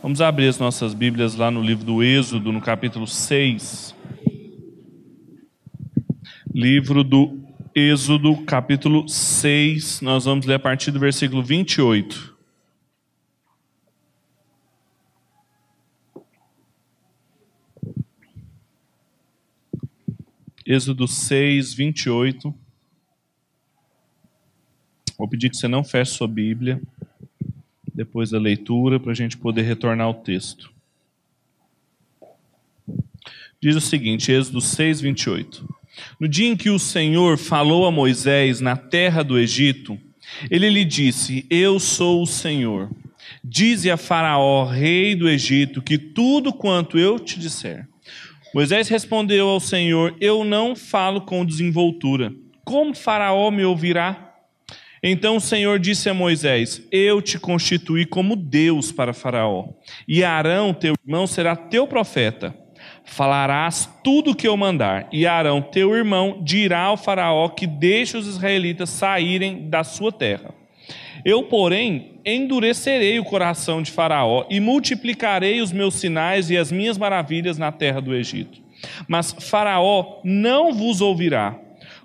Vamos abrir as nossas Bíblias lá no livro do Êxodo, no capítulo 6. Livro do Êxodo, capítulo 6. Nós vamos ler a partir do versículo 28. Êxodo 6, 28. Vou pedir que você não feche sua Bíblia depois da leitura, para a gente poder retornar ao texto. Diz o seguinte, Êxodo 6, 28. No dia em que o Senhor falou a Moisés na terra do Egito, ele lhe disse: Eu sou o Senhor. Dize a Faraó, rei do Egito, que tudo quanto eu te disser. Moisés respondeu ao Senhor: Eu não falo com desenvoltura. Como Faraó me ouvirá? Então o Senhor disse a Moisés: Eu te constituí como Deus para Faraó, e Arão, teu irmão, será teu profeta. Falarás tudo o que eu mandar, e Arão, teu irmão, dirá ao Faraó que deixe os israelitas saírem da sua terra. Eu, porém, endurecerei o coração de Faraó e multiplicarei os meus sinais e as minhas maravilhas na terra do Egito. Mas Faraó não vos ouvirá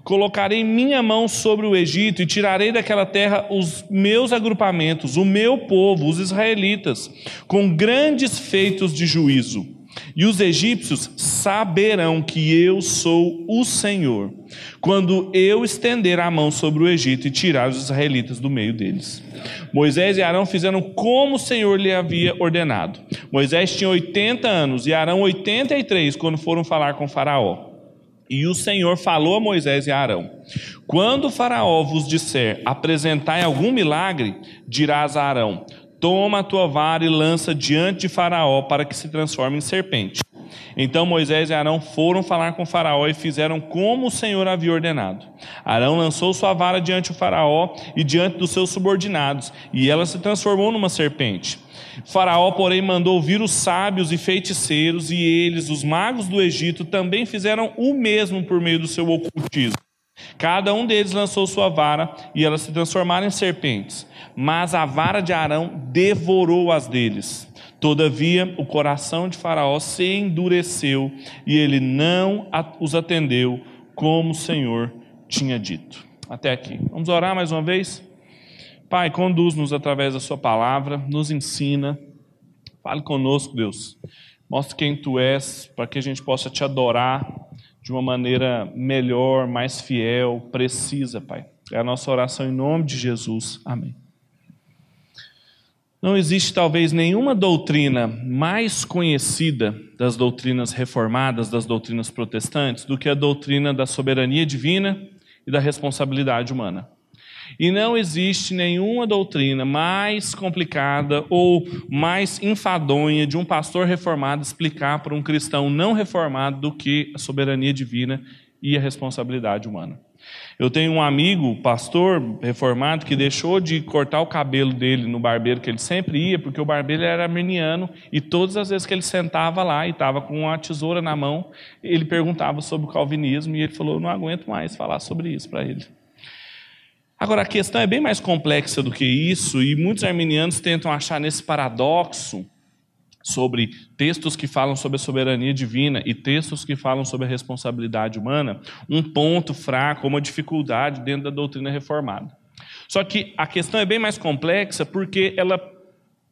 Colocarei minha mão sobre o Egito e tirarei daquela terra os meus agrupamentos, o meu povo, os israelitas, com grandes feitos de juízo. E os egípcios saberão que eu sou o Senhor, quando eu estender a mão sobre o Egito e tirar os israelitas do meio deles. Moisés e Arão fizeram como o Senhor lhe havia ordenado. Moisés tinha 80 anos e Arão 83 quando foram falar com Faraó. E o Senhor falou a Moisés e a Arão: Quando o Faraó vos disser, apresentai algum milagre, dirás a Arão: Toma a tua vara e lança diante de Faraó para que se transforme em serpente. Então Moisés e Arão foram falar com Faraó e fizeram como o Senhor havia ordenado. Arão lançou sua vara diante do Faraó e diante dos seus subordinados, e ela se transformou numa serpente. Faraó, porém, mandou vir os sábios e feiticeiros, e eles, os magos do Egito, também fizeram o mesmo por meio do seu ocultismo. Cada um deles lançou sua vara e elas se transformaram em serpentes, mas a vara de Arão devorou as deles. Todavia, o coração de Faraó se endureceu e ele não os atendeu como o Senhor tinha dito. Até aqui. Vamos orar mais uma vez? Pai, conduz-nos através da Sua palavra, nos ensina, fale conosco, Deus. Mostre quem Tu és, para que a gente possa Te adorar de uma maneira melhor, mais fiel, precisa, Pai. É a nossa oração em nome de Jesus. Amém. Não existe talvez nenhuma doutrina mais conhecida das doutrinas reformadas, das doutrinas protestantes, do que a doutrina da soberania divina e da responsabilidade humana. E não existe nenhuma doutrina mais complicada ou mais enfadonha de um pastor reformado explicar para um cristão não reformado do que a soberania divina e a responsabilidade humana. Eu tenho um amigo, pastor reformado, que deixou de cortar o cabelo dele no barbeiro que ele sempre ia, porque o barbeiro era arminiano e todas as vezes que ele sentava lá e estava com uma tesoura na mão, ele perguntava sobre o calvinismo e ele falou: Não aguento mais falar sobre isso para ele. Agora, a questão é bem mais complexa do que isso, e muitos arminianos tentam achar nesse paradoxo sobre textos que falam sobre a soberania divina e textos que falam sobre a responsabilidade humana, um ponto fraco, uma dificuldade dentro da doutrina reformada. Só que a questão é bem mais complexa porque ela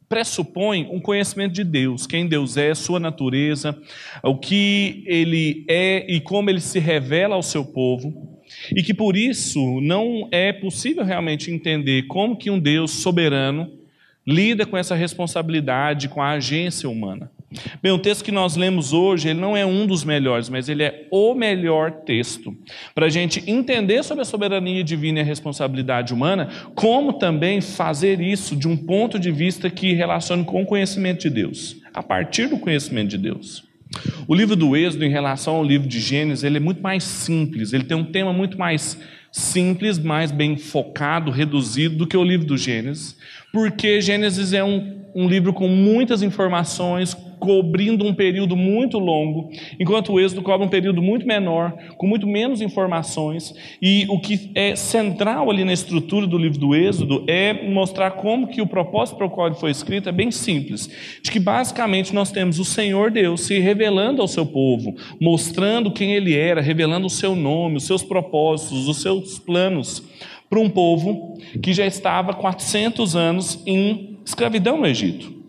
pressupõe um conhecimento de Deus, quem Deus é, sua natureza, o que ele é e como ele se revela ao seu povo. E que por isso não é possível realmente entender como que um Deus soberano lida com essa responsabilidade, com a agência humana. Bem, o texto que nós lemos hoje, ele não é um dos melhores, mas ele é o melhor texto para a gente entender sobre a soberania divina e a responsabilidade humana, como também fazer isso de um ponto de vista que relacione com o conhecimento de Deus, a partir do conhecimento de Deus. O livro do Êxodo, em relação ao livro de Gênesis, ele é muito mais simples, ele tem um tema muito mais simples, mais bem focado, reduzido do que o livro do Gênesis, porque Gênesis é um, um livro com muitas informações, cobrindo um período muito longo, enquanto o Êxodo cobre um período muito menor, com muito menos informações. E o que é central ali na estrutura do livro do Êxodo é mostrar como que o propósito para o qual ele foi escrito é bem simples, de que basicamente nós temos o Senhor Deus se revelando ao seu povo, mostrando quem ele era, revelando o seu nome, os seus propósitos, os seus planos para um povo que já estava 400 anos em escravidão no Egito.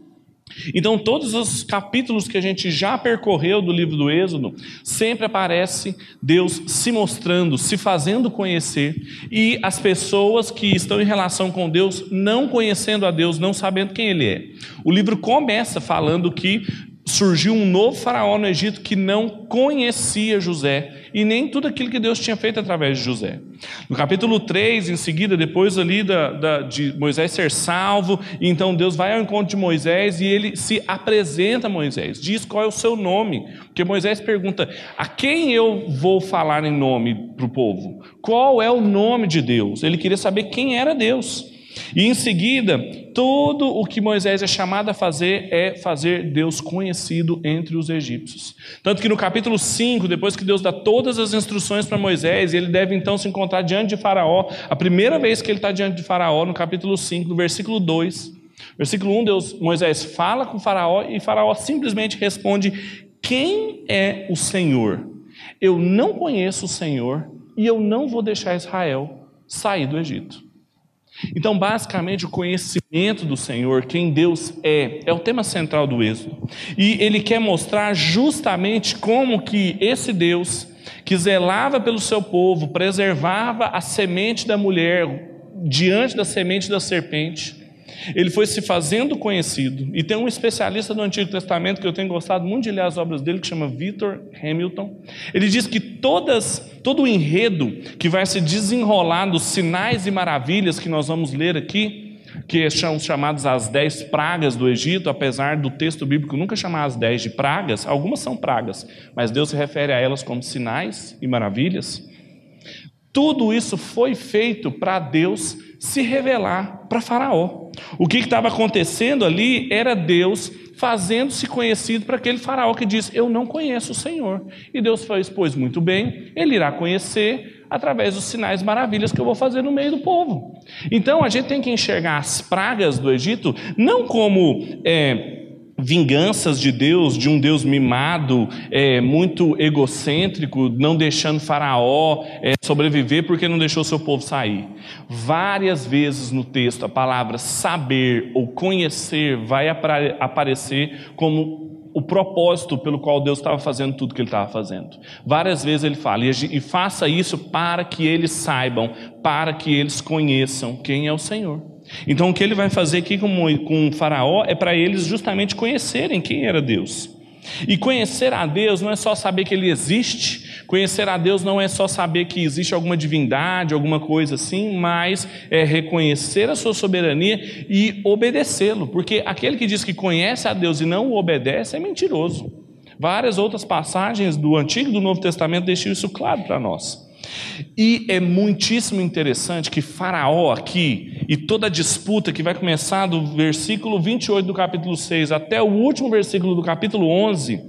Então, todos os capítulos que a gente já percorreu do livro do Êxodo, sempre aparece Deus se mostrando, se fazendo conhecer, e as pessoas que estão em relação com Deus não conhecendo a Deus, não sabendo quem Ele é. O livro começa falando que surgiu um novo faraó no Egito que não conhecia José e nem tudo aquilo que Deus tinha feito através de José. No capítulo 3, em seguida, depois ali da, da, de Moisés ser salvo, então Deus vai ao encontro de Moisés e ele se apresenta a Moisés, diz qual é o seu nome, porque Moisés pergunta: a quem eu vou falar em nome para o povo? Qual é o nome de Deus? Ele queria saber quem era Deus. E em seguida, tudo o que Moisés é chamado a fazer é fazer Deus conhecido entre os egípcios. Tanto que no capítulo 5, depois que Deus dá todas as instruções para Moisés, ele deve então se encontrar diante de Faraó. A primeira vez que ele está diante de Faraó, no capítulo 5, no versículo 2. Versículo 1, Deus, Moisés fala com Faraó e Faraó simplesmente responde: Quem é o Senhor? Eu não conheço o Senhor e eu não vou deixar Israel sair do Egito. Então, basicamente, o conhecimento do Senhor, quem Deus é, é o tema central do Êxodo. E ele quer mostrar justamente como que esse Deus, que zelava pelo seu povo, preservava a semente da mulher diante da semente da serpente, ele foi se fazendo conhecido. E tem um especialista do Antigo Testamento que eu tenho gostado muito de ler as obras dele, que chama Victor Hamilton. Ele diz que todas, todo o enredo que vai se desenrolar dos sinais e maravilhas que nós vamos ler aqui, que são chamados as dez pragas do Egito, apesar do texto bíblico nunca chamar as dez de pragas, algumas são pragas, mas Deus se refere a elas como sinais e maravilhas. Tudo isso foi feito para Deus se revelar para Faraó. O que estava acontecendo ali era Deus fazendo-se conhecido para aquele Faraó que diz: Eu não conheço o Senhor. E Deus fez, pois muito bem, ele irá conhecer através dos sinais maravilhas que eu vou fazer no meio do povo. Então a gente tem que enxergar as pragas do Egito não como. É, vinganças de Deus, de um Deus mimado, é, muito egocêntrico, não deixando Faraó é, sobreviver porque não deixou seu povo sair. Várias vezes no texto a palavra saber ou conhecer vai aparecer como o propósito pelo qual Deus estava fazendo tudo que ele estava fazendo. Várias vezes ele fala, e faça isso para que eles saibam, para que eles conheçam quem é o Senhor. Então, o que ele vai fazer aqui com, com o Faraó é para eles justamente conhecerem quem era Deus. E conhecer a Deus não é só saber que Ele existe, conhecer a Deus não é só saber que existe alguma divindade, alguma coisa assim, mas é reconhecer a Sua soberania e obedecê-lo, porque aquele que diz que conhece a Deus e não o obedece é mentiroso. Várias outras passagens do Antigo e do Novo Testamento deixam isso claro para nós. E é muitíssimo interessante que Faraó aqui, e toda a disputa que vai começar do versículo 28 do capítulo 6 até o último versículo do capítulo 11,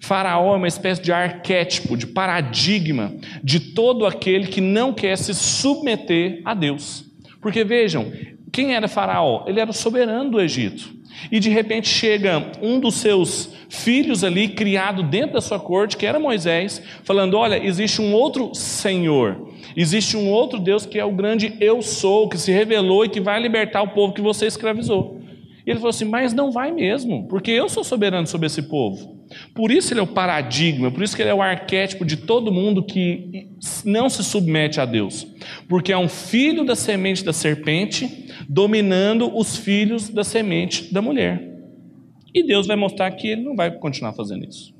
Faraó é uma espécie de arquétipo, de paradigma de todo aquele que não quer se submeter a Deus. Porque vejam, quem era Faraó? Ele era o soberano do Egito. E de repente chega um dos seus filhos ali, criado dentro da sua corte, que era Moisés, falando: Olha, existe um outro Senhor, existe um outro Deus que é o grande Eu Sou, que se revelou e que vai libertar o povo que você escravizou. E ele falou assim: Mas não vai mesmo, porque eu sou soberano sobre esse povo. Por isso ele é o paradigma, por isso que ele é o arquétipo de todo mundo que não se submete a Deus. Porque é um filho da semente da serpente dominando os filhos da semente da mulher. E Deus vai mostrar que ele não vai continuar fazendo isso.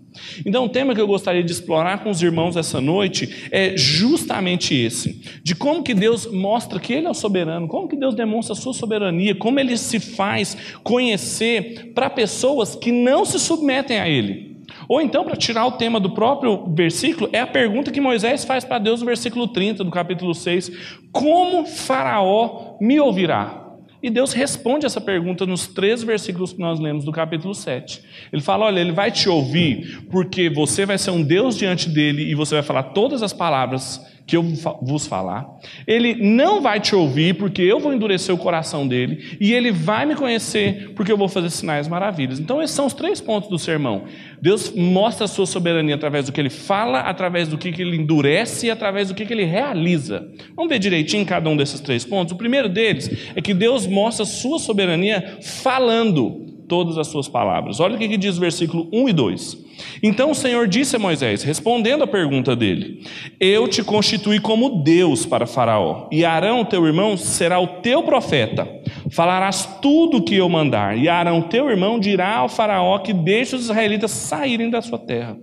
Então, o tema que eu gostaria de explorar com os irmãos essa noite é justamente esse: de como que Deus mostra que Ele é o soberano, como que Deus demonstra a sua soberania, como Ele se faz conhecer para pessoas que não se submetem a Ele. Ou então, para tirar o tema do próprio versículo, é a pergunta que Moisés faz para Deus no versículo 30 do capítulo 6: Como Faraó me ouvirá? E Deus responde essa pergunta nos três versículos que nós lemos do capítulo 7. Ele fala: Olha, ele vai te ouvir porque você vai ser um Deus diante dele e você vai falar todas as palavras que eu vos falar. Ele não vai te ouvir, porque eu vou endurecer o coração dele, e ele vai me conhecer, porque eu vou fazer sinais maravilhas. Então, esses são os três pontos do sermão. Deus mostra a sua soberania através do que ele fala, através do que ele endurece e através do que ele realiza. Vamos ver direitinho cada um desses três pontos. O primeiro deles é que Deus mostra a sua soberania falando todas as suas palavras. Olha o que diz o versículo 1 e 2. Então o Senhor disse a Moisés, respondendo à pergunta dele: Eu te constituí como Deus para Faraó, e Arão, teu irmão, será o teu profeta. Falarás tudo o que eu mandar, e Arão, teu irmão, dirá ao Faraó que deixe os israelitas saírem da sua terra.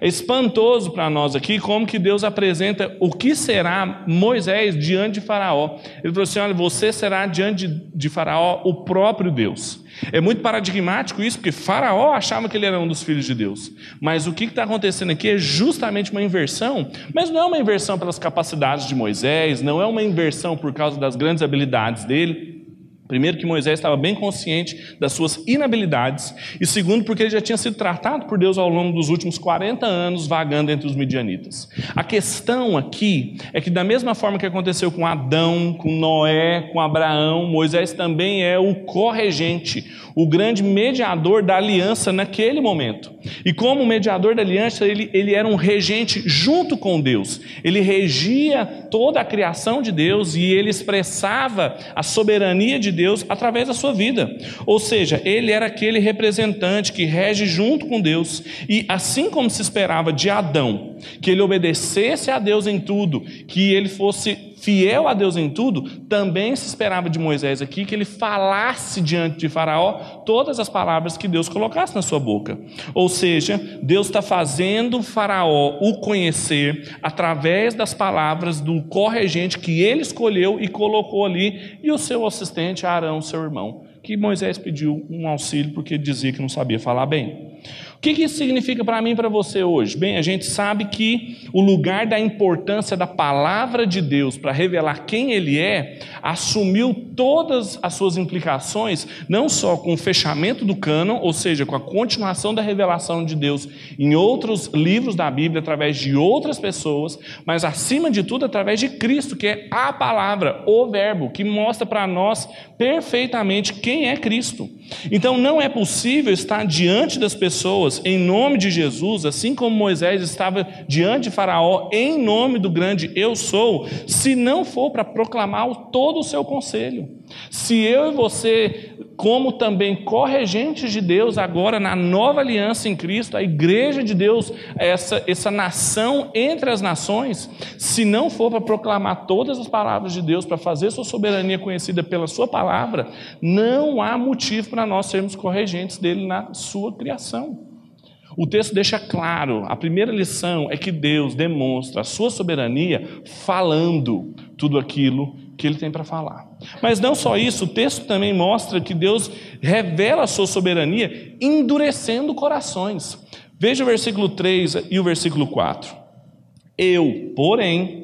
É espantoso para nós aqui como que Deus apresenta o que será Moisés diante de Faraó. Ele falou assim: olha, você será diante de Faraó o próprio Deus. É muito paradigmático isso, porque Faraó achava que ele era um dos filhos de Deus. Mas o que está acontecendo aqui é justamente uma inversão, mas não é uma inversão pelas capacidades de Moisés, não é uma inversão por causa das grandes habilidades dele. Primeiro, que Moisés estava bem consciente das suas inabilidades, e segundo, porque ele já tinha sido tratado por Deus ao longo dos últimos 40 anos vagando entre os midianitas. A questão aqui é que, da mesma forma que aconteceu com Adão, com Noé, com Abraão, Moisés também é o corregente, o grande mediador da aliança naquele momento. E como mediador da aliança, ele, ele era um regente junto com Deus, ele regia toda a criação de Deus e ele expressava a soberania de Deus através da sua vida. Ou seja, ele era aquele representante que rege junto com Deus. E assim como se esperava de Adão, que ele obedecesse a Deus em tudo, que ele fosse fiel a Deus em tudo, também se esperava de Moisés aqui que ele falasse diante de Faraó todas as palavras que Deus colocasse na sua boca. Ou seja, Deus está fazendo Faraó o conhecer através das palavras do corregente que ele escolheu e colocou ali, e o seu assistente Arão, seu irmão, que Moisés pediu um auxílio porque dizia que não sabia falar bem que, que isso significa para mim e para você hoje? Bem, a gente sabe que o lugar da importância da palavra de Deus para revelar quem Ele é assumiu todas as suas implicações, não só com o fechamento do cânon, ou seja, com a continuação da revelação de Deus em outros livros da Bíblia, através de outras pessoas, mas acima de tudo através de Cristo, que é a palavra, o Verbo, que mostra para nós perfeitamente quem é Cristo. Então não é possível estar diante das pessoas em nome de Jesus, assim como Moisés estava diante de Faraó em nome do grande eu sou, se não for para proclamar todo o seu conselho. Se eu e você, como também corregentes de Deus, agora na nova aliança em Cristo, a igreja de Deus, essa, essa nação entre as nações, se não for para proclamar todas as palavras de Deus, para fazer sua soberania conhecida pela sua palavra, não há motivo para nós sermos corregentes dele na sua criação. O texto deixa claro, a primeira lição é que Deus demonstra a sua soberania falando tudo aquilo que ele tem para falar. Mas não só isso, o texto também mostra que Deus revela a sua soberania endurecendo corações. Veja o versículo 3 e o versículo 4. Eu, porém,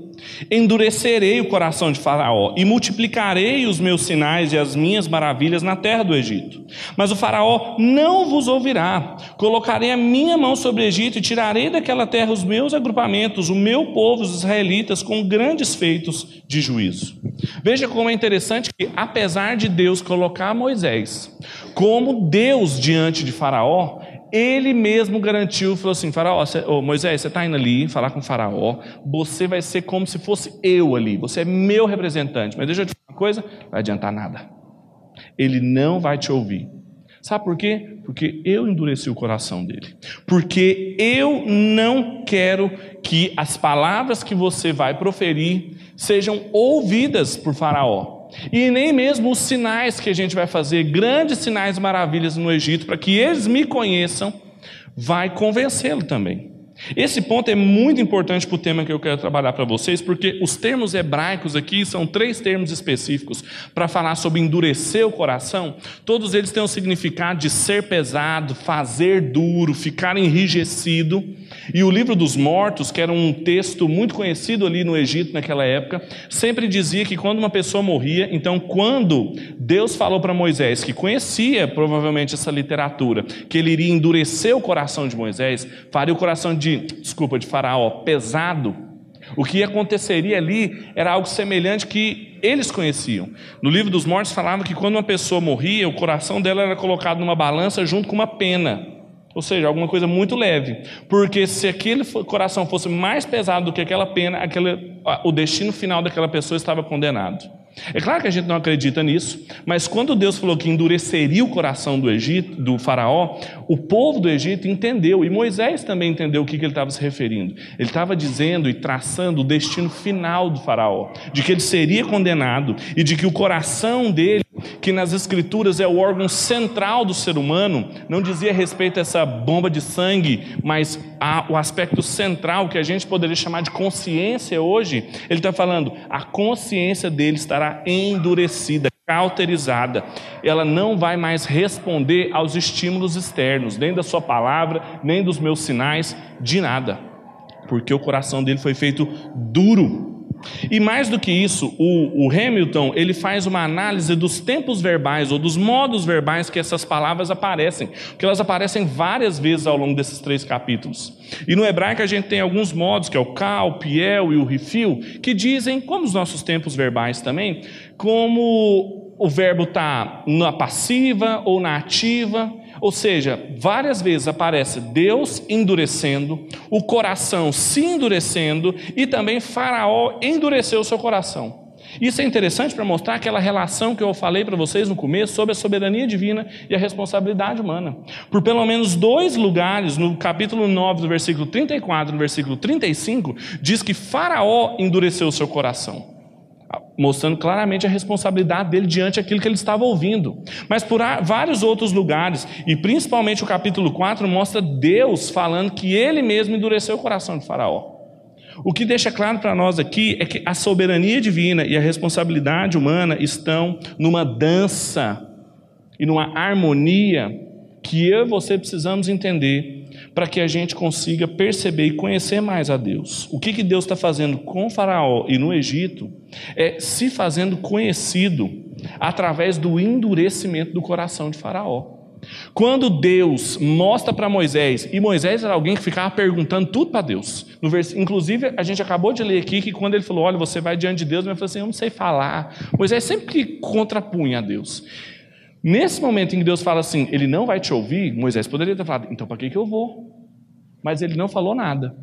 Endurecerei o coração de Faraó e multiplicarei os meus sinais e as minhas maravilhas na terra do Egito. Mas o Faraó não vos ouvirá. Colocarei a minha mão sobre o Egito e tirarei daquela terra os meus agrupamentos, o meu povo, os israelitas, com grandes feitos de juízo. Veja como é interessante que, apesar de Deus colocar Moisés como Deus diante de Faraó, ele mesmo garantiu, falou assim: Faraó, você, oh, Moisés, você está indo ali falar com o Faraó, você vai ser como se fosse eu ali, você é meu representante. Mas deixa eu te falar uma coisa: vai adiantar nada. Ele não vai te ouvir. Sabe por quê? Porque eu endureci o coração dele. Porque eu não quero que as palavras que você vai proferir sejam ouvidas por Faraó. E nem mesmo os sinais que a gente vai fazer, grandes sinais e maravilhas no Egito, para que eles me conheçam, vai convencê-lo também. Esse ponto é muito importante para o tema que eu quero trabalhar para vocês, porque os termos hebraicos aqui são três termos específicos para falar sobre endurecer o coração. Todos eles têm o significado de ser pesado, fazer duro, ficar enrijecido. E o livro dos mortos, que era um texto muito conhecido ali no Egito naquela época, sempre dizia que quando uma pessoa morria, então quando Deus falou para Moisés, que conhecia provavelmente essa literatura, que ele iria endurecer o coração de Moisés, faria o coração de, desculpa, de Faraó pesado, o que aconteceria ali era algo semelhante que eles conheciam. No livro dos mortos falava que quando uma pessoa morria, o coração dela era colocado numa balança junto com uma pena. Ou seja, alguma coisa muito leve. Porque se aquele coração fosse mais pesado do que aquela pena, aquele, o destino final daquela pessoa estava condenado. É claro que a gente não acredita nisso, mas quando Deus falou que endureceria o coração do Egito, do faraó, o povo do Egito entendeu, e Moisés também entendeu o que, que ele estava se referindo. Ele estava dizendo e traçando o destino final do faraó, de que ele seria condenado e de que o coração dele, que nas escrituras é o órgão central do ser humano, não dizia respeito a essa bomba de sangue, mas o aspecto central que a gente poderia chamar de consciência hoje, ele está falando, a consciência dele estará endurecida, cauterizada. Ela não vai mais responder aos estímulos externos, nem da sua palavra, nem dos meus sinais, de nada. Porque o coração dele foi feito duro e mais do que isso, o, o, Hamilton ele faz uma análise dos tempos verbais ou dos modos verbais que essas palavras aparecem, porque elas aparecem várias vezes ao longo desses três capítulos. E no hebraico a gente tem alguns modos, que é o cal, o piel e o rifil, que dizem, como os nossos tempos verbais também, como o verbo está na passiva ou na ativa, ou seja, várias vezes aparece Deus endurecendo, o coração se endurecendo e também Faraó endureceu o seu coração. Isso é interessante para mostrar aquela relação que eu falei para vocês no começo sobre a soberania divina e a responsabilidade humana. Por pelo menos dois lugares, no capítulo 9, do versículo 34 e no versículo 35, diz que Faraó endureceu o seu coração mostrando claramente a responsabilidade dele diante daquilo que ele estava ouvindo. Mas por vários outros lugares, e principalmente o capítulo 4, mostra Deus falando que ele mesmo endureceu o coração de Faraó. O que deixa claro para nós aqui é que a soberania divina e a responsabilidade humana estão numa dança e numa harmonia que eu e você precisamos entender para que a gente consiga perceber e conhecer mais a Deus. O que, que Deus está fazendo com Faraó e no Egito é se fazendo conhecido através do endurecimento do coração de Faraó. Quando Deus mostra para Moisés, e Moisés era alguém que ficava perguntando tudo para Deus. Vers... Inclusive, a gente acabou de ler aqui que quando ele falou: Olha, você vai diante de Deus, ele falou assim: Eu não sei falar. Moisés sempre contrapunha a Deus. Nesse momento em que Deus fala assim, ele não vai te ouvir, Moisés poderia ter falado, então para que, que eu vou? Mas ele não falou nada,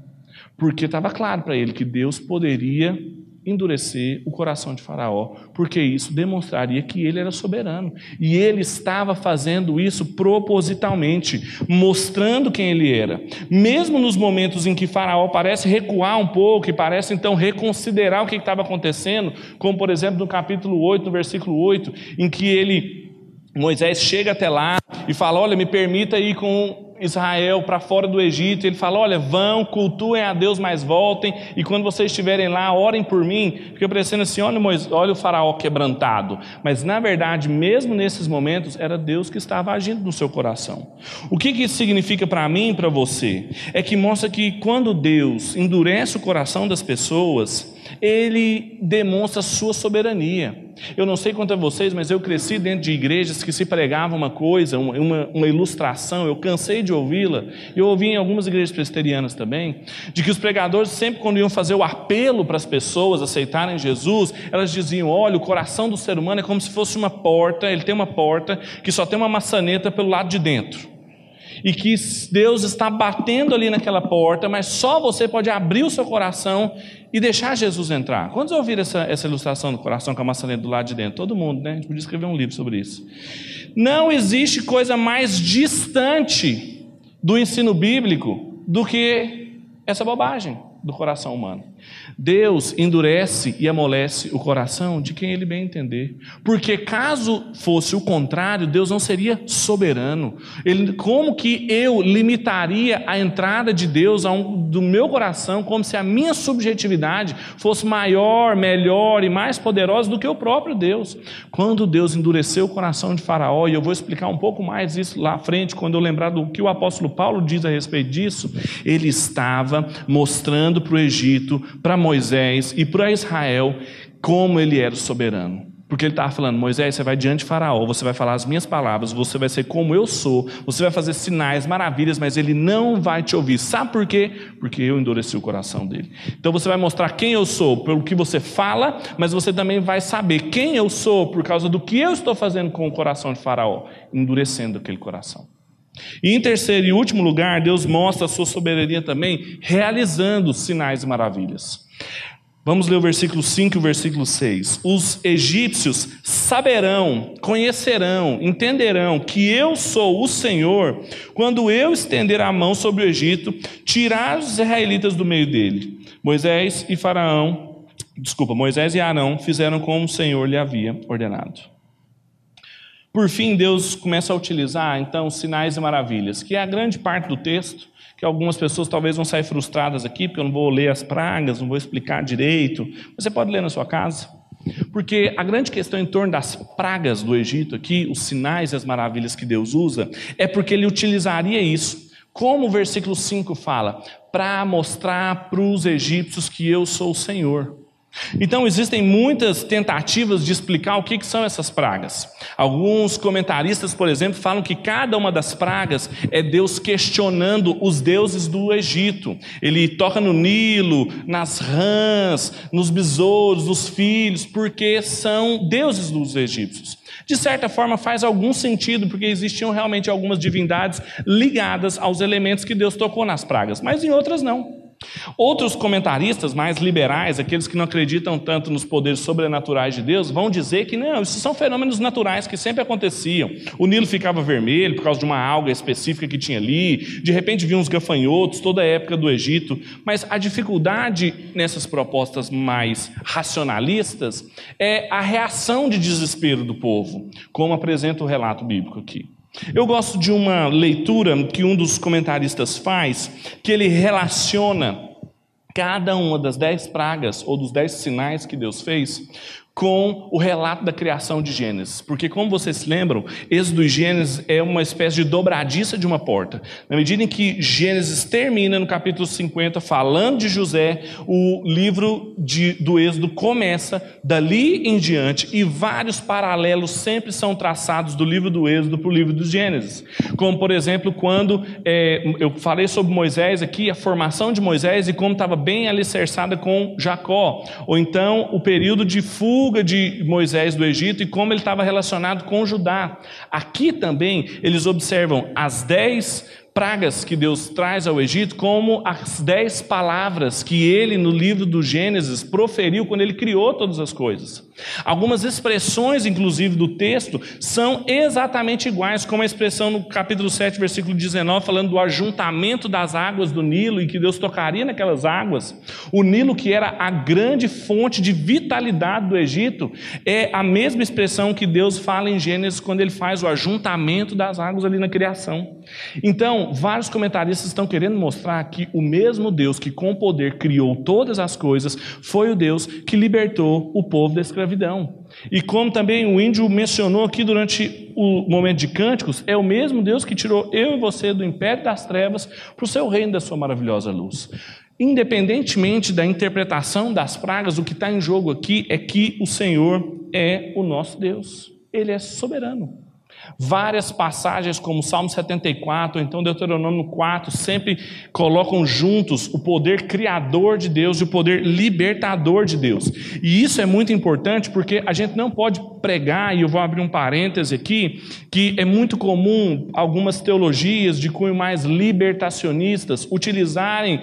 porque estava claro para ele que Deus poderia endurecer o coração de Faraó, porque isso demonstraria que ele era soberano. E ele estava fazendo isso propositalmente, mostrando quem ele era. Mesmo nos momentos em que Faraó parece recuar um pouco e parece então reconsiderar o que estava acontecendo, como por exemplo no capítulo 8, no versículo 8, em que ele Moisés chega até lá e fala: Olha, me permita ir com Israel para fora do Egito. Ele fala: Olha, vão, cultuem a Deus, mas voltem. E quando vocês estiverem lá, orem por mim. Fica parecendo assim: olha, Moisés, olha o faraó quebrantado. Mas na verdade, mesmo nesses momentos, era Deus que estava agindo no seu coração. O que, que isso significa para mim e para você? É que mostra que quando Deus endurece o coração das pessoas, ele demonstra sua soberania. Eu não sei quanto a vocês, mas eu cresci dentro de igrejas que se pregava uma coisa, uma, uma ilustração, eu cansei de ouvi-la, eu ouvi em algumas igrejas presbiterianas também, de que os pregadores, sempre quando iam fazer o apelo para as pessoas aceitarem Jesus, elas diziam: olha, o coração do ser humano é como se fosse uma porta, ele tem uma porta que só tem uma maçaneta pelo lado de dentro. E que Deus está batendo ali naquela porta, mas só você pode abrir o seu coração e deixar Jesus entrar. Quantos ouviram essa, essa ilustração do coração com a maçaneta do lado de dentro? Todo mundo, né? A gente podia escrever um livro sobre isso. Não existe coisa mais distante do ensino bíblico do que essa bobagem do coração humano. Deus endurece e amolece o coração de quem ele bem entender. Porque caso fosse o contrário, Deus não seria soberano. Ele, como que eu limitaria a entrada de Deus um, do meu coração, como se a minha subjetividade fosse maior, melhor e mais poderosa do que o próprio Deus? Quando Deus endureceu o coração de Faraó, e eu vou explicar um pouco mais isso lá à frente, quando eu lembrar do que o apóstolo Paulo diz a respeito disso, ele estava mostrando para o Egito, para Moisés e para Israel como ele era soberano. Porque ele estava falando, Moisés, você vai diante de Faraó, você vai falar as minhas palavras, você vai ser como eu sou, você vai fazer sinais, maravilhas, mas ele não vai te ouvir. Sabe por quê? Porque eu endureci o coração dele. Então você vai mostrar quem eu sou pelo que você fala, mas você também vai saber quem eu sou por causa do que eu estou fazendo com o coração de Faraó, endurecendo aquele coração. E em terceiro e último lugar, Deus mostra a sua soberania também, realizando sinais e maravilhas. Vamos ler o versículo 5 e o versículo 6. Os egípcios saberão, conhecerão, entenderão que eu sou o Senhor, quando eu estender a mão sobre o Egito, tirar os israelitas do meio dele. Moisés e Faraó, desculpa, Moisés e Arão fizeram como o Senhor lhe havia ordenado. Por fim, Deus começa a utilizar, então, sinais e maravilhas, que é a grande parte do texto, que algumas pessoas talvez vão sair frustradas aqui, porque eu não vou ler as pragas, não vou explicar direito. Você pode ler na sua casa. Porque a grande questão em torno das pragas do Egito aqui, os sinais e as maravilhas que Deus usa, é porque ele utilizaria isso, como o versículo 5 fala, para mostrar para os egípcios que eu sou o Senhor. Então, existem muitas tentativas de explicar o que, são essas pragas. Alguns comentaristas, por exemplo, falam que cada uma das pragas é Deus questionando os deuses do Egito. Ele toca no Nilo, nas rãs, nos besouros, nos filhos, porque são deuses dos egípcios. De certa forma, faz algum sentido, porque existiam realmente algumas divindades ligadas aos elementos que Deus tocou nas pragas, mas em outras não. Outros comentaristas mais liberais, aqueles que não acreditam tanto nos poderes sobrenaturais de Deus, vão dizer que não, isso são fenômenos naturais que sempre aconteciam. O Nilo ficava vermelho por causa de uma alga específica que tinha ali, de repente vinham uns gafanhotos, toda a época do Egito. Mas a dificuldade nessas propostas mais racionalistas é a reação de desespero do povo, como apresenta o relato bíblico aqui. Eu gosto de uma leitura que um dos comentaristas faz, que ele relaciona cada uma das dez pragas ou dos dez sinais que Deus fez com o relato da criação de Gênesis. Porque, como vocês se lembram, Êxodo e Gênesis é uma espécie de dobradiça de uma porta. Na medida em que Gênesis termina no capítulo 50, falando de José, o livro de, do Êxodo começa dali em diante e vários paralelos sempre são traçados do livro do Êxodo para o livro dos Gênesis. Como, por exemplo, quando é, eu falei sobre Moisés aqui, a formação de Moisés e como estava bem alicerçada com Jacó. Ou então, o período de fuga fuga de Moisés do Egito e como ele estava relacionado com Judá. Aqui também eles observam as dez pragas que Deus traz ao Egito como as dez palavras que ele, no livro do Gênesis, proferiu quando ele criou todas as coisas. Algumas expressões, inclusive, do texto são exatamente iguais, como a expressão no capítulo 7, versículo 19, falando do ajuntamento das águas do Nilo e que Deus tocaria naquelas águas. O Nilo, que era a grande fonte de vitalidade do Egito, é a mesma expressão que Deus fala em Gênesis quando ele faz o ajuntamento das águas ali na criação. Então, vários comentaristas estão querendo mostrar que o mesmo Deus que com poder criou todas as coisas foi o Deus que libertou o povo da escravidão. E como também o índio mencionou aqui durante o momento de cânticos, é o mesmo Deus que tirou eu e você do império das trevas para o seu reino da sua maravilhosa luz. Independentemente da interpretação das pragas, o que está em jogo aqui é que o Senhor é o nosso Deus. Ele é soberano. Várias passagens, como Salmo 74, ou então Deuteronômio 4, sempre colocam juntos o poder criador de Deus e o poder libertador de Deus. E isso é muito importante porque a gente não pode pregar, e eu vou abrir um parêntese aqui, que é muito comum algumas teologias de cunho mais libertacionistas utilizarem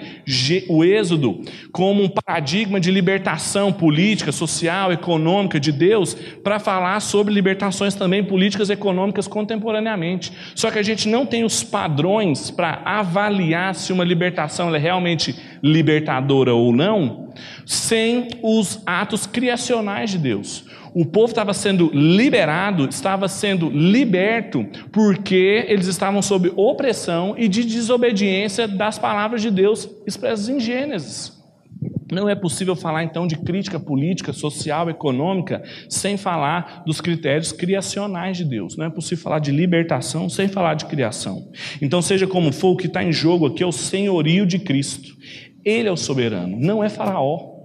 o Êxodo como um paradigma de libertação política, social, econômica de Deus, para falar sobre libertações também políticas, econômicas econômicas contemporaneamente. Só que a gente não tem os padrões para avaliar se uma libertação é realmente libertadora ou não, sem os atos criacionais de Deus. O povo estava sendo liberado, estava sendo liberto, porque eles estavam sob opressão e de desobediência das palavras de Deus expressas em Gênesis. Não é possível falar então de crítica política, social, econômica, sem falar dos critérios criacionais de Deus. Não é possível falar de libertação sem falar de criação. Então, seja como for, o que está em jogo aqui é o senhorio de Cristo. Ele é o soberano, não é Faraó.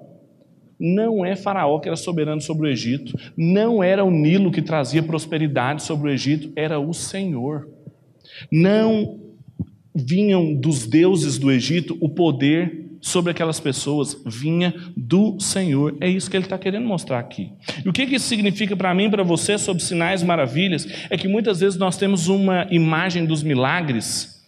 Não é Faraó que era soberano sobre o Egito, não era o Nilo que trazia prosperidade sobre o Egito, era o Senhor. Não vinham dos deuses do Egito o poder sobre aquelas pessoas vinha do Senhor. É isso que ele está querendo mostrar aqui. E o que, que isso significa para mim, para você, sobre sinais, maravilhas? É que muitas vezes nós temos uma imagem dos milagres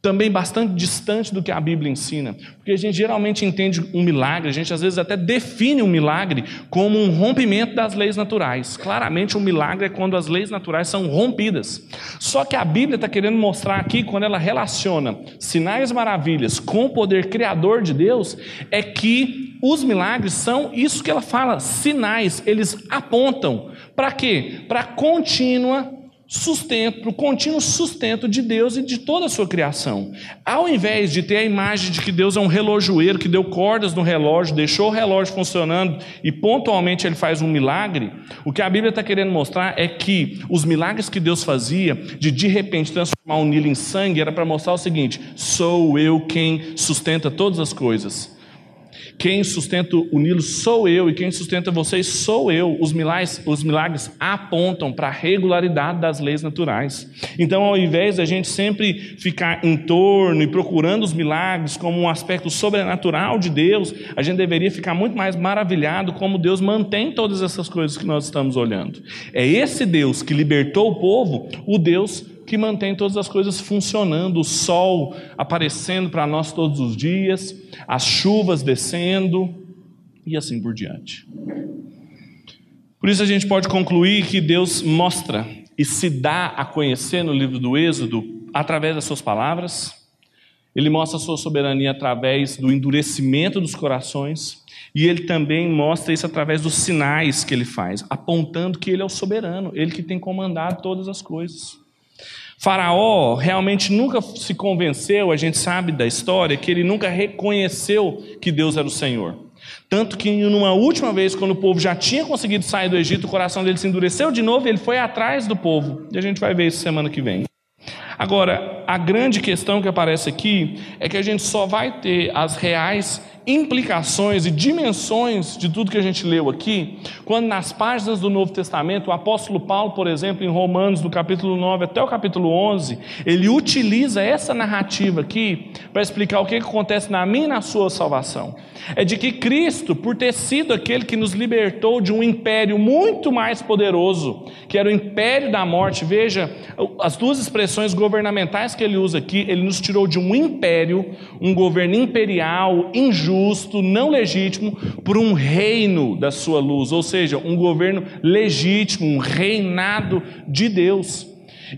também bastante distante do que a Bíblia ensina, porque a gente geralmente entende um milagre, a gente às vezes até define um milagre como um rompimento das leis naturais. Claramente, um milagre é quando as leis naturais são rompidas. Só que a Bíblia está querendo mostrar aqui, quando ela relaciona sinais maravilhas com o poder criador de Deus, é que os milagres são isso que ela fala, sinais, eles apontam para quê? Para contínua sustento, o contínuo sustento de Deus e de toda a sua criação. Ao invés de ter a imagem de que Deus é um relojoeiro que deu cordas no relógio, deixou o relógio funcionando e pontualmente ele faz um milagre, o que a Bíblia está querendo mostrar é que os milagres que Deus fazia, de de repente transformar o Nilo em sangue, era para mostrar o seguinte: sou eu quem sustenta todas as coisas. Quem sustenta o Nilo sou eu, e quem sustenta vocês sou eu. Os milagres, os milagres apontam para a regularidade das leis naturais. Então, ao invés da gente sempre ficar em torno e procurando os milagres como um aspecto sobrenatural de Deus, a gente deveria ficar muito mais maravilhado como Deus mantém todas essas coisas que nós estamos olhando. É esse Deus que libertou o povo, o Deus que mantém todas as coisas funcionando, o sol aparecendo para nós todos os dias, as chuvas descendo e assim por diante. Por isso a gente pode concluir que Deus mostra e se dá a conhecer no livro do Êxodo através das suas palavras. Ele mostra a sua soberania através do endurecimento dos corações, e ele também mostra isso através dos sinais que ele faz, apontando que ele é o soberano, ele que tem comandado todas as coisas. Faraó realmente nunca se convenceu, a gente sabe da história, que ele nunca reconheceu que Deus era o Senhor. Tanto que, numa última vez, quando o povo já tinha conseguido sair do Egito, o coração dele se endureceu de novo e ele foi atrás do povo. E a gente vai ver isso semana que vem. Agora, a grande questão que aparece aqui é que a gente só vai ter as reais implicações e dimensões de tudo que a gente leu aqui, quando nas páginas do Novo Testamento, o apóstolo Paulo, por exemplo, em Romanos, do capítulo 9 até o capítulo 11, ele utiliza essa narrativa aqui para explicar o que acontece na minha e na sua salvação. É de que Cristo, por ter sido aquele que nos libertou de um império muito mais poderoso, que era o império da morte, veja as duas expressões governamentais que ele usa aqui, ele nos tirou de um império, um governo imperial, injusto, justo, não legítimo, por um reino da sua luz, ou seja, um governo legítimo, um reinado de Deus.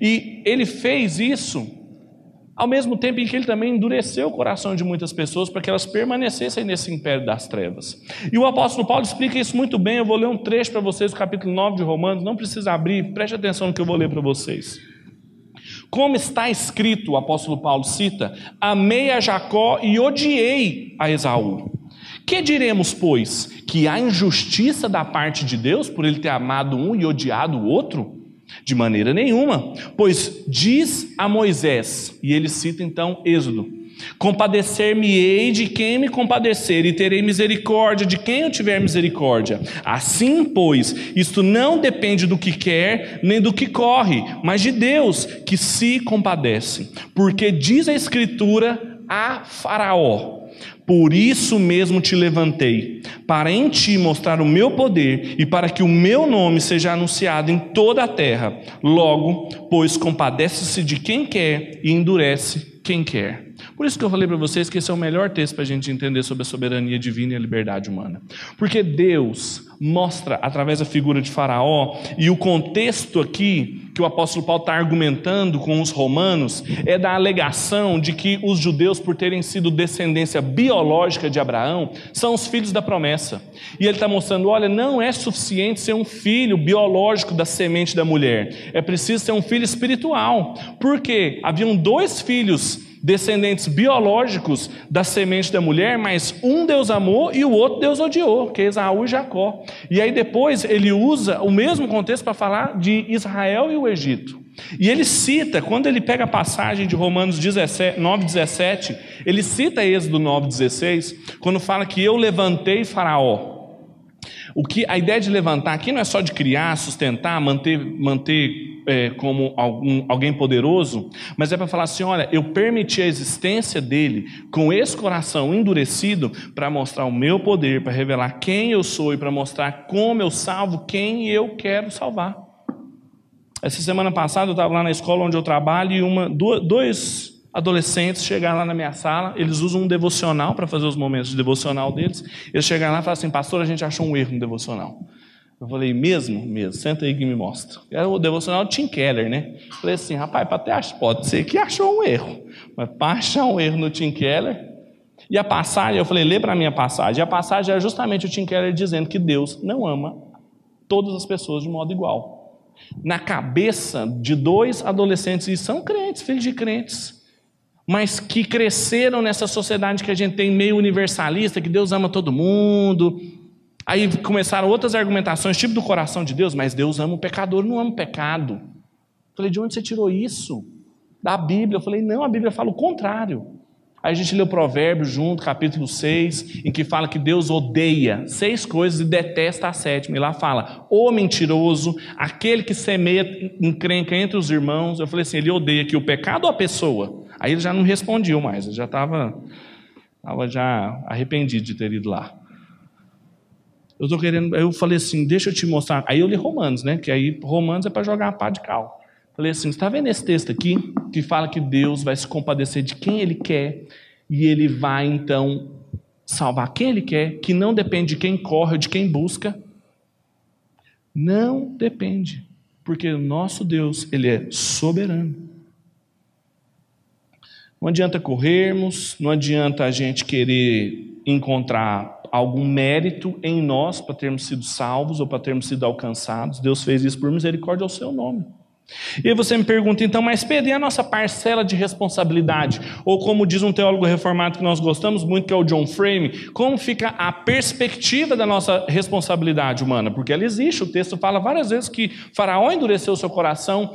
E ele fez isso ao mesmo tempo em que ele também endureceu o coração de muitas pessoas para que elas permanecessem nesse império das trevas. E o apóstolo Paulo explica isso muito bem. Eu vou ler um trecho para vocês do capítulo 9 de Romanos, não precisa abrir, preste atenção no que eu vou ler para vocês. Como está escrito, o apóstolo Paulo cita: Amei a Jacó e odiei a Esaú. Que diremos, pois? Que há injustiça da parte de Deus por ele ter amado um e odiado o outro? De maneira nenhuma, pois diz a Moisés, e ele cita então Êxodo: Compadecer-me-ei de quem me compadecer, e terei misericórdia de quem eu tiver misericórdia. Assim, pois, isto não depende do que quer, nem do que corre, mas de Deus, que se compadece. Porque diz a Escritura a Faraó: por isso mesmo te levantei, para em ti mostrar o meu poder e para que o meu nome seja anunciado em toda a terra. Logo, pois compadece-se de quem quer e endurece quem quer. Por isso que eu falei para vocês que esse é o melhor texto para a gente entender sobre a soberania divina e a liberdade humana. Porque Deus mostra através da figura de Faraó, e o contexto aqui que o apóstolo Paulo está argumentando com os romanos é da alegação de que os judeus, por terem sido descendência biológica de Abraão, são os filhos da promessa. E ele está mostrando: olha, não é suficiente ser um filho biológico da semente da mulher, é preciso ser um filho espiritual. Porque haviam dois filhos descendentes biológicos da semente da mulher, mas um Deus amou e o outro Deus odiou, que é Esaú e Jacó. E aí depois ele usa o mesmo contexto para falar de Israel e o Egito. E ele cita, quando ele pega a passagem de Romanos 17, 9, 17, ele cita Êxodo 9, 16, quando fala que eu levantei Faraó. O que a ideia de levantar aqui não é só de criar, sustentar, manter, manter é, como algum, alguém poderoso, mas é para falar assim: olha, eu permiti a existência dele com esse coração endurecido para mostrar o meu poder, para revelar quem eu sou e para mostrar como eu salvo quem eu quero salvar. Essa semana passada eu estava lá na escola onde eu trabalho e uma, dois adolescentes chegaram lá na minha sala, eles usam um devocional para fazer os momentos de devocional deles. Eles chegaram lá e falaram assim: Pastor, a gente achou um erro no devocional. Eu falei, mesmo? Mesmo, senta aí que me mostra. Era o devocional de Tim Keller, né? Eu falei assim, rapaz, até pode ser que achou um erro, mas para achar um erro no Tim Keller. E a passagem, eu falei, lê para mim a passagem. E a passagem é justamente o Tim Keller dizendo que Deus não ama todas as pessoas de modo igual. Na cabeça de dois adolescentes, e são crentes, filhos de crentes, mas que cresceram nessa sociedade que a gente tem meio universalista, que Deus ama todo mundo. Aí começaram outras argumentações, tipo do coração de Deus, mas Deus ama o pecador, não ama o pecado. Falei, de onde você tirou isso? Da Bíblia. Eu falei, não, a Bíblia fala o contrário. Aí a gente leu Provérbios junto, capítulo 6, em que fala que Deus odeia seis coisas e detesta a sétima. E lá fala, o mentiroso, aquele que semeia encrenca entre os irmãos. Eu falei assim, ele odeia aqui o pecado ou a pessoa? Aí ele já não respondiu mais, ele já estava tava já arrependido de ter ido lá. Eu tô querendo, eu falei assim, deixa eu te mostrar. Aí eu li Romanos, né? Que aí Romanos é para jogar a pá de cal. Falei assim, está vendo esse texto aqui que fala que Deus vai se compadecer de quem Ele quer e Ele vai então salvar quem Ele quer, que não depende de quem corre ou de quem busca. Não depende, porque o nosso Deus ele é soberano. Não adianta corrermos, não adianta a gente querer encontrar algum mérito em nós para termos sido salvos ou para termos sido alcançados. Deus fez isso por misericórdia ao seu nome. E aí você me pergunta, então, mas Pedro, e a nossa parcela de responsabilidade? Ou como diz um teólogo reformado que nós gostamos muito, que é o John Frame, como fica a perspectiva da nossa responsabilidade humana? Porque ela existe, o texto fala várias vezes que Faraó endureceu seu coração.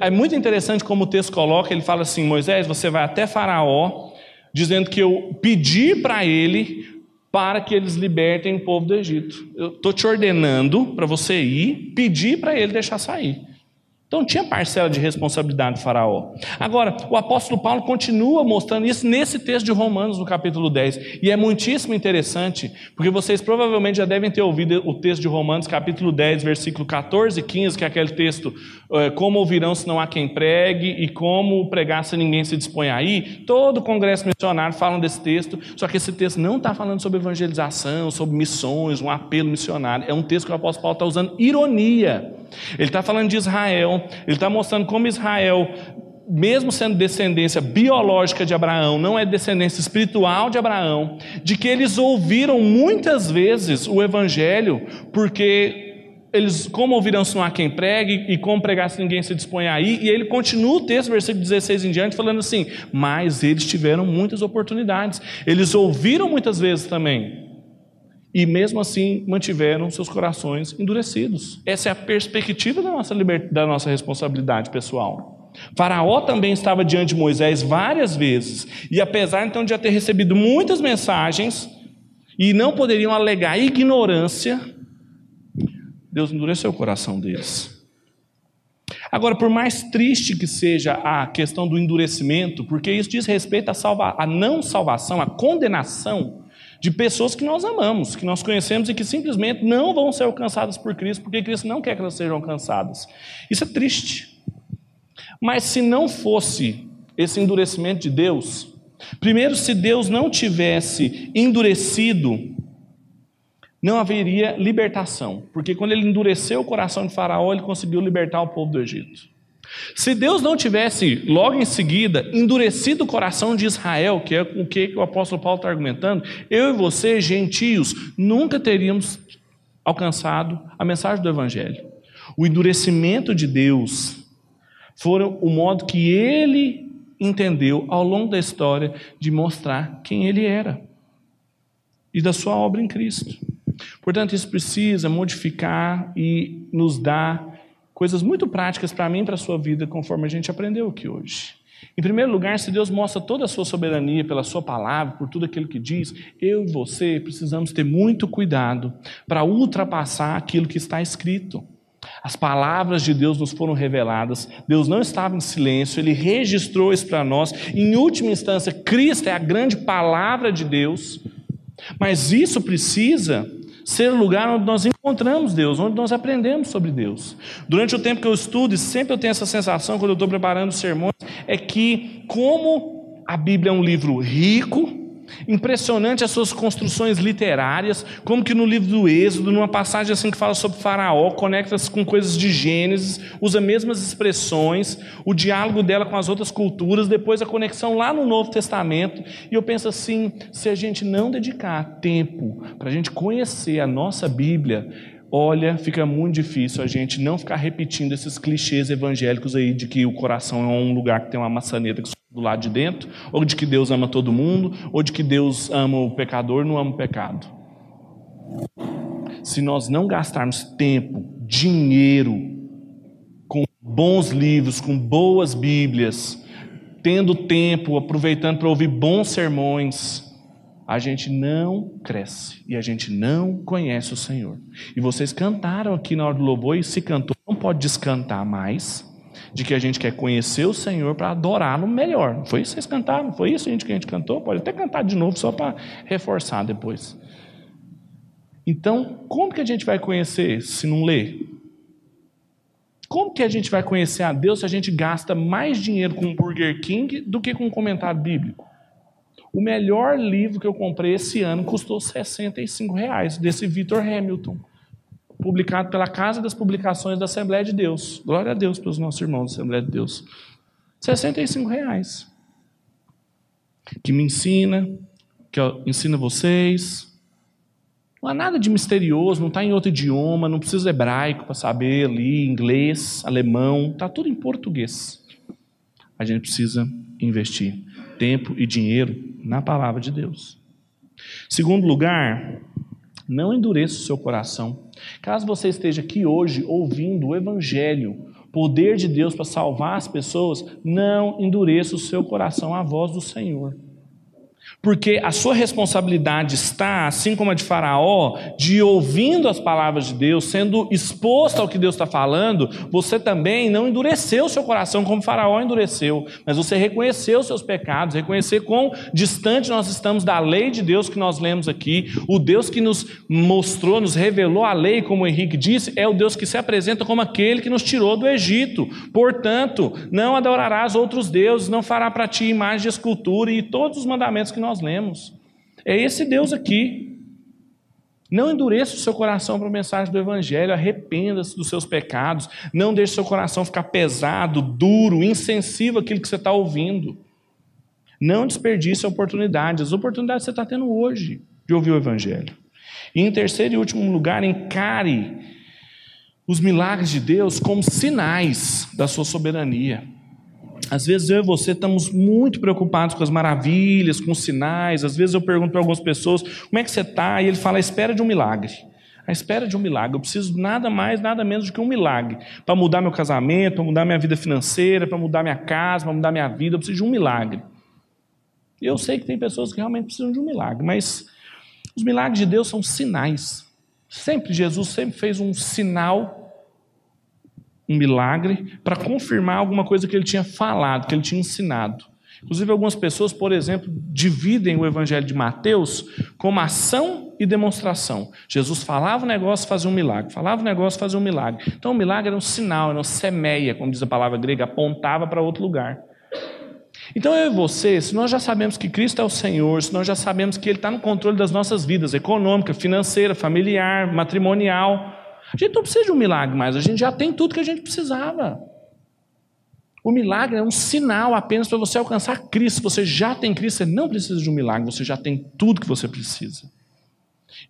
É muito interessante como o texto coloca, ele fala assim, Moisés, você vai até Faraó, dizendo que eu pedi para ele para que eles libertem o povo do Egito. Eu estou te ordenando para você ir, pedir para ele deixar sair. Então tinha parcela de responsabilidade do faraó. Agora, o apóstolo Paulo continua mostrando isso nesse texto de Romanos, no capítulo 10. E é muitíssimo interessante, porque vocês provavelmente já devem ter ouvido o texto de Romanos, capítulo 10, versículo 14 e 15, que é aquele texto, eh, como ouvirão se não há quem pregue, e como pregar se ninguém se dispõe aí. Todo o congresso missionário fala desse texto, só que esse texto não está falando sobre evangelização, sobre missões, um apelo missionário. É um texto que o apóstolo Paulo está usando ironia. Ele está falando de Israel, ele está mostrando como Israel, mesmo sendo descendência biológica de Abraão, não é descendência espiritual de Abraão, de que eles ouviram muitas vezes o Evangelho, porque eles, como ouvirão se não há quem pregue, e como pregar se ninguém se dispõe aí, e ele continua o texto, versículo 16 em diante, falando assim: Mas eles tiveram muitas oportunidades, eles ouviram muitas vezes também, e mesmo assim mantiveram seus corações endurecidos. Essa é a perspectiva da nossa, liber... da nossa responsabilidade pessoal. Faraó também estava diante de Moisés várias vezes, e apesar então de já ter recebido muitas mensagens, e não poderiam alegar ignorância, Deus endureceu o coração deles. Agora, por mais triste que seja a questão do endurecimento, porque isso diz respeito à, salva... à não salvação, à condenação de pessoas que nós amamos, que nós conhecemos e que simplesmente não vão ser alcançadas por Cristo, porque Cristo não quer que elas sejam alcançadas. Isso é triste. Mas se não fosse esse endurecimento de Deus, primeiro, se Deus não tivesse endurecido, não haveria libertação, porque quando ele endureceu o coração de Faraó, ele conseguiu libertar o povo do Egito. Se Deus não tivesse, logo em seguida, endurecido o coração de Israel, que é o que o apóstolo Paulo está argumentando, eu e você, gentios, nunca teríamos alcançado a mensagem do Evangelho. O endurecimento de Deus foram o modo que ele entendeu ao longo da história de mostrar quem ele era e da sua obra em Cristo. Portanto, isso precisa modificar e nos dar coisas muito práticas para mim e para a sua vida, conforme a gente aprendeu aqui hoje. Em primeiro lugar, se Deus mostra toda a sua soberania pela sua palavra, por tudo aquilo que diz, eu e você precisamos ter muito cuidado para ultrapassar aquilo que está escrito. As palavras de Deus nos foram reveladas, Deus não estava em silêncio, Ele registrou isso para nós. Em última instância, Cristo é a grande palavra de Deus, mas isso precisa ser o lugar onde nós encontramos Deus, onde nós aprendemos sobre Deus. Durante o tempo que eu estudo, e sempre eu tenho essa sensação quando eu estou preparando sermões, é que como a Bíblia é um livro rico, Impressionante as suas construções literárias, como que no livro do Êxodo, numa passagem assim que fala sobre Faraó, conecta-se com coisas de Gênesis, usa as mesmas expressões, o diálogo dela com as outras culturas, depois a conexão lá no Novo Testamento. E eu penso assim: se a gente não dedicar tempo para a gente conhecer a nossa Bíblia, olha, fica muito difícil a gente não ficar repetindo esses clichês evangélicos aí de que o coração é um lugar que tem uma maçaneta do lado de dentro, ou de que Deus ama todo mundo, ou de que Deus ama o pecador, não ama o pecado. Se nós não gastarmos tempo, dinheiro com bons livros, com boas Bíblias, tendo tempo, aproveitando para ouvir bons sermões, a gente não cresce e a gente não conhece o Senhor. E vocês cantaram aqui na hora do louvor e se cantou, não pode descantar mais, de que a gente quer conhecer o Senhor para adorá-lo melhor. Não foi isso que vocês cantaram? Foi isso que a gente cantou? Pode até cantar de novo só para reforçar depois. Então, como que a gente vai conhecer se não ler? Como que a gente vai conhecer a Deus se a gente gasta mais dinheiro com Burger King do que com um comentário bíblico? O melhor livro que eu comprei esse ano custou 65 reais, desse Victor Hamilton, publicado pela Casa das Publicações da Assembleia de Deus. Glória a Deus pelos nossos irmãos da Assembleia de Deus. 65 reais. Que me ensina, que ensina vocês. Não há nada de misterioso, não está em outro idioma, não precisa hebraico para saber ali, inglês, alemão, está tudo em português. A gente precisa investir tempo e dinheiro na palavra de Deus. Segundo lugar, não endureça o seu coração. Caso você esteja aqui hoje ouvindo o Evangelho, poder de Deus para salvar as pessoas, não endureça o seu coração à voz do Senhor. Porque a sua responsabilidade está, assim como a de Faraó, de ouvindo as palavras de Deus, sendo exposto ao que Deus está falando, você também não endureceu o seu coração como Faraó endureceu, mas você reconheceu os seus pecados, reconhecer quão distante nós estamos da lei de Deus que nós lemos aqui. O Deus que nos mostrou, nos revelou a lei, como o Henrique disse, é o Deus que se apresenta como aquele que nos tirou do Egito. Portanto, não adorarás outros deuses, não fará para ti imagem de escultura e todos os mandamentos que nós nós lemos. É esse Deus aqui. Não endureça o seu coração para a mensagem do Evangelho, arrependa-se dos seus pecados, não deixe seu coração ficar pesado, duro, insensível àquilo que você está ouvindo. Não desperdice a oportunidade, as oportunidades que você está tendo hoje de ouvir o Evangelho. E em terceiro e último lugar, encare os milagres de Deus como sinais da sua soberania. Às vezes eu e você estamos muito preocupados com as maravilhas, com os sinais. Às vezes eu pergunto para algumas pessoas, como é que você está? E ele fala, a espera de um milagre. A espera de um milagre. Eu preciso nada mais, nada menos do que um milagre. Para mudar meu casamento, para mudar minha vida financeira, para mudar minha casa, para mudar minha vida. Eu preciso de um milagre. Eu sei que tem pessoas que realmente precisam de um milagre, mas os milagres de Deus são sinais. Sempre, Jesus sempre fez um sinal um milagre para confirmar alguma coisa que ele tinha falado, que ele tinha ensinado. Inclusive, algumas pessoas, por exemplo, dividem o evangelho de Mateus como ação e demonstração. Jesus falava o negócio, fazia um milagre. Falava o negócio, fazia um milagre. Então, o milagre era um sinal, era um semeia, como diz a palavra grega, apontava para outro lugar. Então, eu e você, se nós já sabemos que Cristo é o Senhor, se nós já sabemos que Ele está no controle das nossas vidas, econômica, financeira, familiar, matrimonial, a gente não precisa de um milagre mais, a gente já tem tudo que a gente precisava. O milagre é um sinal apenas para você alcançar Cristo. Você já tem Cristo, você não precisa de um milagre, você já tem tudo que você precisa.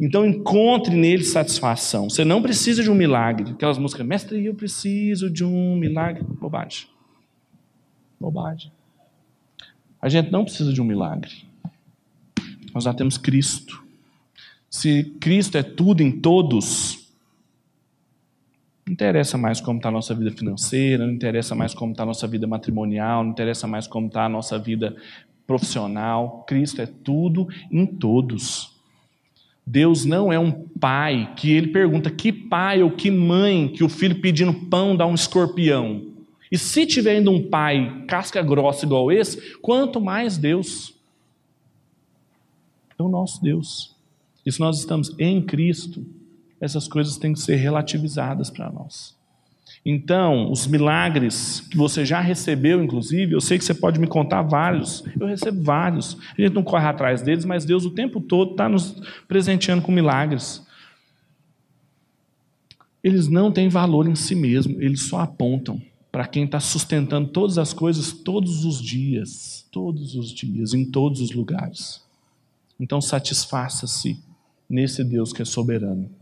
Então encontre nele satisfação. Você não precisa de um milagre. Aquelas músicas, mestre, eu preciso de um milagre. Bobagem. Bobagem. A gente não precisa de um milagre. Nós já temos Cristo. Se Cristo é tudo em todos, não interessa mais como está a nossa vida financeira, não interessa mais como está a nossa vida matrimonial, não interessa mais como está a nossa vida profissional. Cristo é tudo em todos. Deus não é um pai que ele pergunta que pai ou que mãe que o filho pedindo pão dá um escorpião. E se tiver ainda um pai casca grossa igual esse, quanto mais Deus. É o nosso Deus. E se nós estamos em Cristo, essas coisas têm que ser relativizadas para nós. Então, os milagres que você já recebeu, inclusive, eu sei que você pode me contar vários, eu recebo vários. A gente não corre atrás deles, mas Deus o tempo todo está nos presenteando com milagres. Eles não têm valor em si mesmo, eles só apontam para quem está sustentando todas as coisas todos os dias, todos os dias, em todos os lugares. Então, satisfaça-se nesse Deus que é soberano.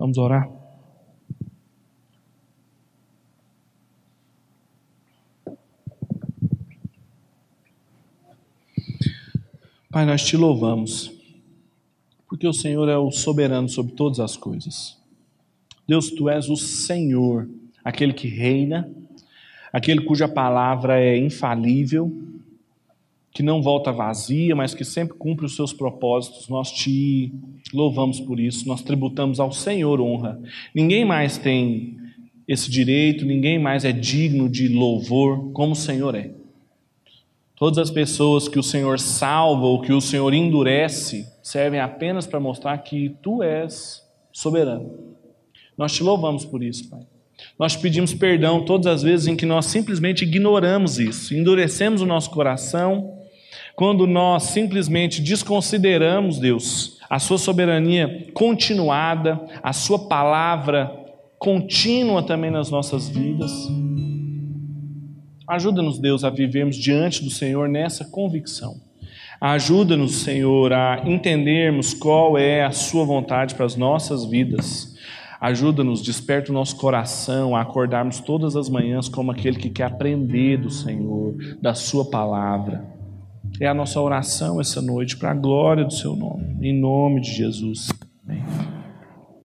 Vamos orar? Pai, nós te louvamos, porque o Senhor é o soberano sobre todas as coisas. Deus, tu és o Senhor, aquele que reina, aquele cuja palavra é infalível, que não volta vazia, mas que sempre cumpre os seus propósitos. Nós te louvamos por isso, nós tributamos ao Senhor honra. Ninguém mais tem esse direito, ninguém mais é digno de louvor como o Senhor é. Todas as pessoas que o Senhor salva ou que o Senhor endurece servem apenas para mostrar que tu és soberano. Nós te louvamos por isso, Pai. Nós pedimos perdão todas as vezes em que nós simplesmente ignoramos isso, endurecemos o nosso coração quando nós simplesmente desconsideramos, Deus, a Sua soberania continuada, a Sua palavra contínua também nas nossas vidas. Ajuda-nos, Deus, a vivermos diante do Senhor nessa convicção. Ajuda-nos, Senhor, a entendermos qual é a Sua vontade para as nossas vidas. Ajuda-nos, desperta o nosso coração a acordarmos todas as manhãs como aquele que quer aprender do Senhor, da Sua palavra. É a nossa oração essa noite para a glória do seu nome. Em nome de Jesus. Amém.